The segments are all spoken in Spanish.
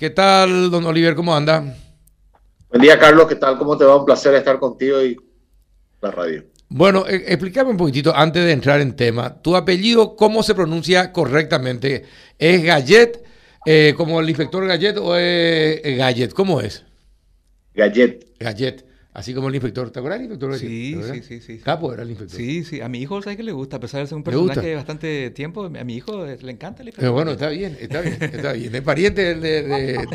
¿Qué tal, don Oliver? ¿Cómo anda? Buen día, Carlos. ¿Qué tal? ¿Cómo te va? Un placer estar contigo y la radio. Bueno, eh, explícame un poquitito antes de entrar en tema. ¿Tu apellido cómo se pronuncia correctamente? ¿Es Gallet, eh, como el inspector Gallet o es Gallet? ¿Cómo es? Gallet. Gallet. Así como el inspector. ¿Te acuerdas del inspector? Sí, sí, sí, sí. Capo era el inspector. Sí, sí. A mi hijo, ¿sabes que le gusta? A pesar de ser un personaje de bastante tiempo, a mi hijo le encanta el inspector. Pero bueno, está bien, está bien, está bien. Es pariente de, de,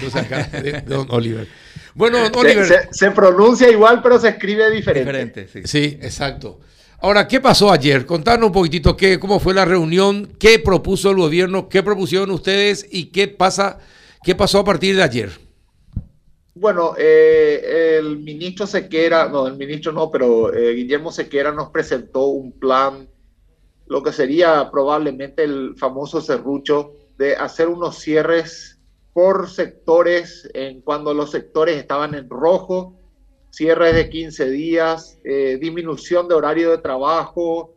de, don Oliver. Bueno, don Oliver. Se, se, pronuncia igual, pero se escribe diferente. Diferente, sí. Sí, exacto. Ahora, ¿qué pasó ayer? Contanos un poquitito qué, cómo fue la reunión, qué propuso el gobierno, qué propusieron ustedes y qué pasa, qué pasó a partir de ayer. Bueno, eh, el ministro Sequera, no, el ministro no, pero eh, Guillermo Sequera nos presentó un plan, lo que sería probablemente el famoso serrucho, de hacer unos cierres por sectores, en cuando los sectores estaban en rojo, cierres de 15 días, eh, disminución de horario de trabajo,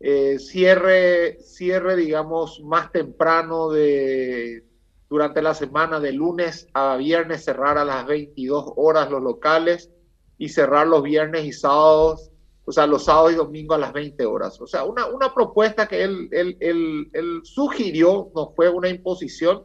eh, cierre, cierre, digamos, más temprano de durante la semana de lunes a viernes cerrar a las 22 horas los locales y cerrar los viernes y sábados, o sea, los sábados y domingos a las 20 horas. O sea, una, una propuesta que él, él, él, él sugirió, no fue una imposición,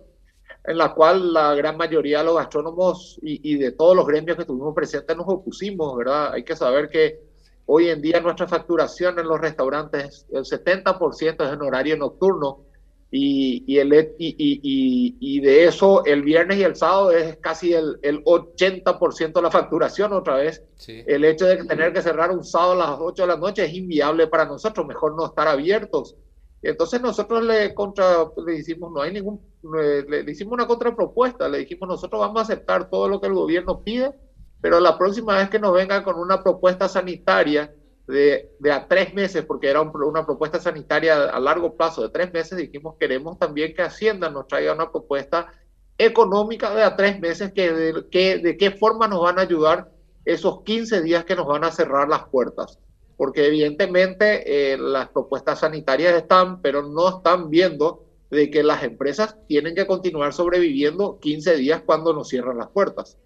en la cual la gran mayoría de los gastrónomos y, y, de todos los gremios que tuvimos presentes nos opusimos, ¿verdad? Hay que saber que hoy en día nuestra facturación en los restaurantes, el 70% es en horario nocturno, y, y, el, y, y, de eso el viernes y el sábado es casi el, el 80% de la facturación otra vez. Sí. El hecho de tener que cerrar un sábado a las 8 de la noche es inviable para nosotros, mejor no estar abiertos. Entonces nosotros le, contra, le hicimos, no hay ningún, le, le hicimos una contrapropuesta, le dijimos nosotros vamos a aceptar todo lo que el gobierno pide, pero la próxima vez que nos venga con una propuesta sanitaria, de, de, a tres meses, porque era un, una propuesta sanitaria a largo plazo de tres meses, dijimos queremos también que Hacienda nos traiga una propuesta económica de a tres meses, que de, que, de qué forma nos van a ayudar esos 15 días que nos van a cerrar las puertas. Porque evidentemente eh, las propuestas sanitarias están, pero no están viendo de que las empresas tienen que continuar sobreviviendo 15 días cuando nos cierran las puertas.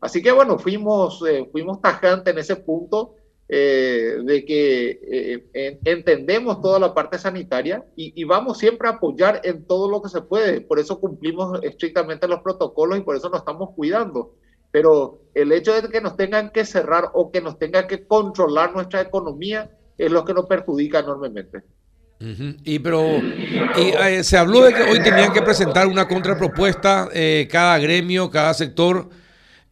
Así que bueno, fuimos, eh, fuimos tajantes en ese punto eh, de que eh, en, entendemos toda la parte sanitaria y, vamos siempre a apoyar en todo lo que se puede. Por eso cumplimos estrictamente los protocolos y por eso nos estamos cuidando. Pero el hecho de que nos tengan que cerrar o que nos tengan que controlar nuestra economía es lo que nos perjudica enormemente. Y pero eh, se habló de que hoy tenían que presentar una contrapropuesta cada gremio, cada sector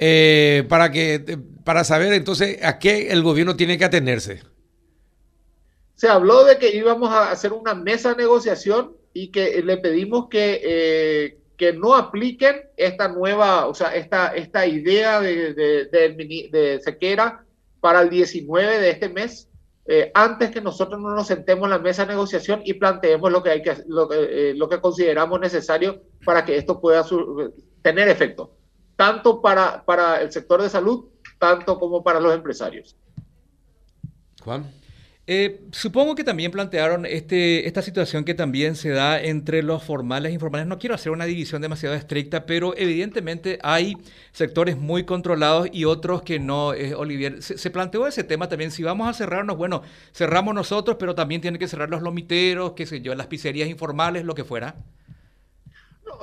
eh, para que para saber entonces a qué el gobierno tiene que atenerse. Se habló de que íbamos a hacer una mesa de negociación y que le pedimos que, eh, que no apliquen esta nueva, o sea, esta, esta idea de, de, de, de Sequera para el 19 de este mes, eh, antes que nosotros no nos sentemos en la mesa de negociación y planteemos lo que, hay que, lo eh, lo que consideramos necesario para que esto pueda su, tener efecto tanto para, para el sector de salud, tanto como para los empresarios. Juan. Eh, supongo que también plantearon este, esta situación que también se da entre los formales e informales. No quiero hacer una división demasiado estricta, pero evidentemente hay sectores muy controlados y otros que no. Eh, Olivier, se, se, planteó ese tema también. Si vamos a cerrarnos, bueno, cerramos nosotros, pero también tienen que cerrar los lomiteros, qué sé yo, las pizzerías informales, lo que fuera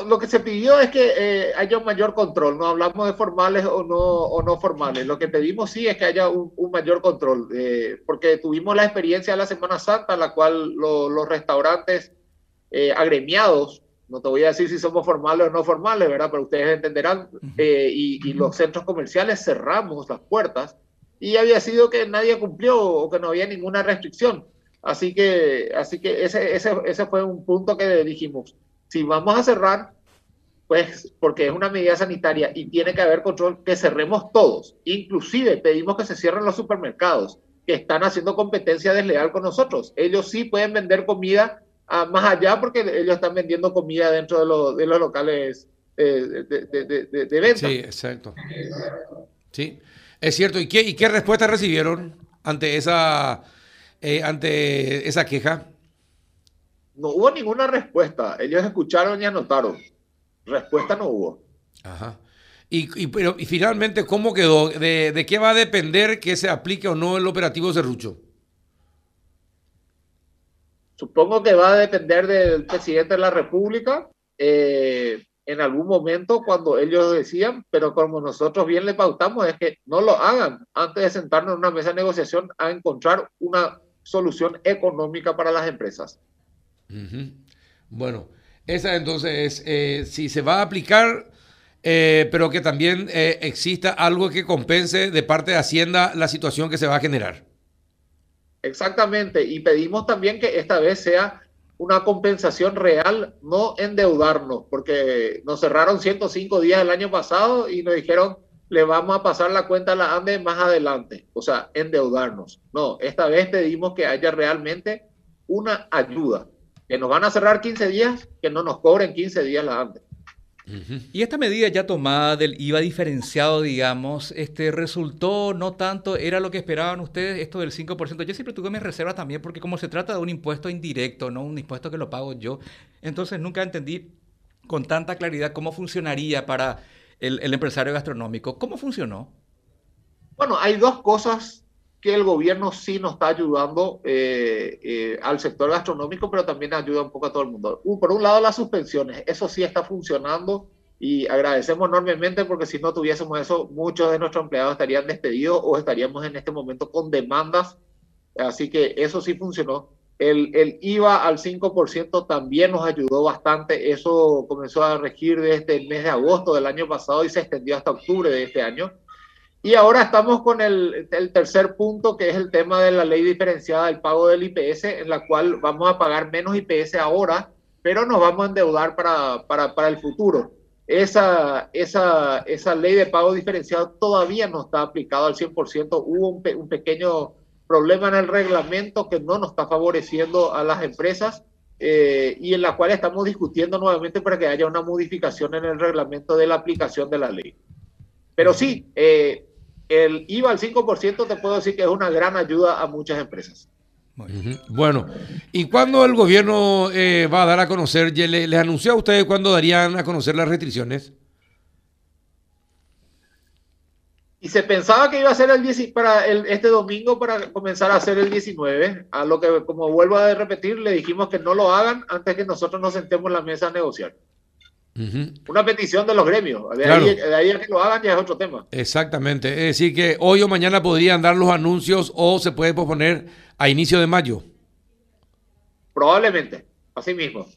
lo que se pidió es que eh, haya un mayor control, no hablamos de formales o no, o no formales, lo que pedimos sí es que haya un, un mayor control, eh, porque tuvimos la experiencia de la Semana Santa, en la cual lo, los restaurantes eh, agremiados, no te voy a decir si somos formales o no formales, ¿verdad? Pero ustedes entenderán, -huh. y, y, los centros comerciales cerramos las puertas y había sido que nadie cumplió o que no había ninguna restricción. Así que, así que ese, ese, ese fue un punto que dijimos si vamos a cerrar, pues porque es una medida sanitaria y tiene que haber control, que cerremos todos. Inclusive pedimos que se cierren los supermercados que están haciendo competencia desleal con nosotros. Ellos sí pueden vender comida a, más allá porque ellos están vendiendo comida dentro de, lo, de los locales eh, de, de, venta. Sí, exacto. Sí, es cierto. ¿Y qué, y qué respuesta recibieron ante esa, eh, ante esa queja? No hubo ninguna respuesta. Ellos escucharon y anotaron. Respuesta no hubo. Ajá. Y, pero, y finalmente, ¿cómo quedó? ¿De, ¿De, qué va a depender que se aplique o no el operativo Cerrucho? Supongo que va a depender del presidente de la República. Eh, en algún momento cuando ellos decían, pero como nosotros bien le pautamos, es que no lo hagan antes de sentarnos en una mesa de negociación a encontrar una solución económica para las empresas. Bueno, esa entonces es, eh, si se va a aplicar, eh, pero que también eh, exista algo que compense de parte de Hacienda la situación que se va a generar. Exactamente, y pedimos también que esta vez sea una compensación real, no endeudarnos, porque nos cerraron 105 días el año pasado y nos dijeron, le vamos a pasar la cuenta a la ANDE más adelante, o sea, endeudarnos. No, esta vez pedimos que haya realmente una ayuda, que nos van a cerrar 15 días, que no nos cobren 15 días la ANDE. Y esta medida ya tomada del IVA diferenciado, digamos, este, resultó no tanto, era lo que esperaban ustedes, esto del 5%. Yo siempre tuve mis reservas también, porque como se trata de un impuesto indirecto, no un impuesto que lo pago yo, entonces nunca entendí con tanta claridad cómo funcionaría para el, el empresario gastronómico. ¿Cómo funcionó? Bueno, hay dos cosas que el gobierno sí nos está ayudando eh, eh, al sector gastronómico, pero también ayuda un poco a todo el mundo. por un lado, las suspensiones, eso sí está funcionando y agradecemos enormemente porque si no tuviésemos eso, muchos de nuestros empleados estarían despedidos o estaríamos en este momento con demandas. Así que eso sí funcionó. El, el IVA al 5% también nos ayudó bastante. Eso comenzó a regir desde el mes de agosto del año pasado y se extendió hasta octubre de este año. Y ahora estamos con el, el, tercer punto, que es el tema de la ley diferenciada del pago del IPS, en la cual vamos a pagar menos IPS ahora, pero nos vamos a endeudar para, para, para el futuro. Esa, esa, esa ley de pago diferenciado todavía no está aplicada al 100%. Hubo un, un pequeño problema en el reglamento que no nos está favoreciendo a las empresas eh, y en la cual estamos discutiendo nuevamente para que haya una modificación en el reglamento de la aplicación de la ley. Pero sí, eh, el IVA al 5% te puedo decir que es una gran ayuda a muchas empresas. Bueno, ¿y cuándo el gobierno eh, va a dar a conocer, les, les anunció a ustedes cuándo darían a conocer las restricciones? Y se pensaba que iba a ser el 10, para el, este domingo para comenzar a hacer el 19, a lo que, como vuelvo a repetir, le dijimos que no lo hagan antes que nosotros nos sentemos en la mesa a negociar. Una petición de los gremios. De, ahí, de, ahí, a que lo hagan ya es otro tema. Exactamente. Es decir, que hoy o mañana podrían dar los anuncios o se puede posponer a inicio de mayo. Probablemente, así mismo.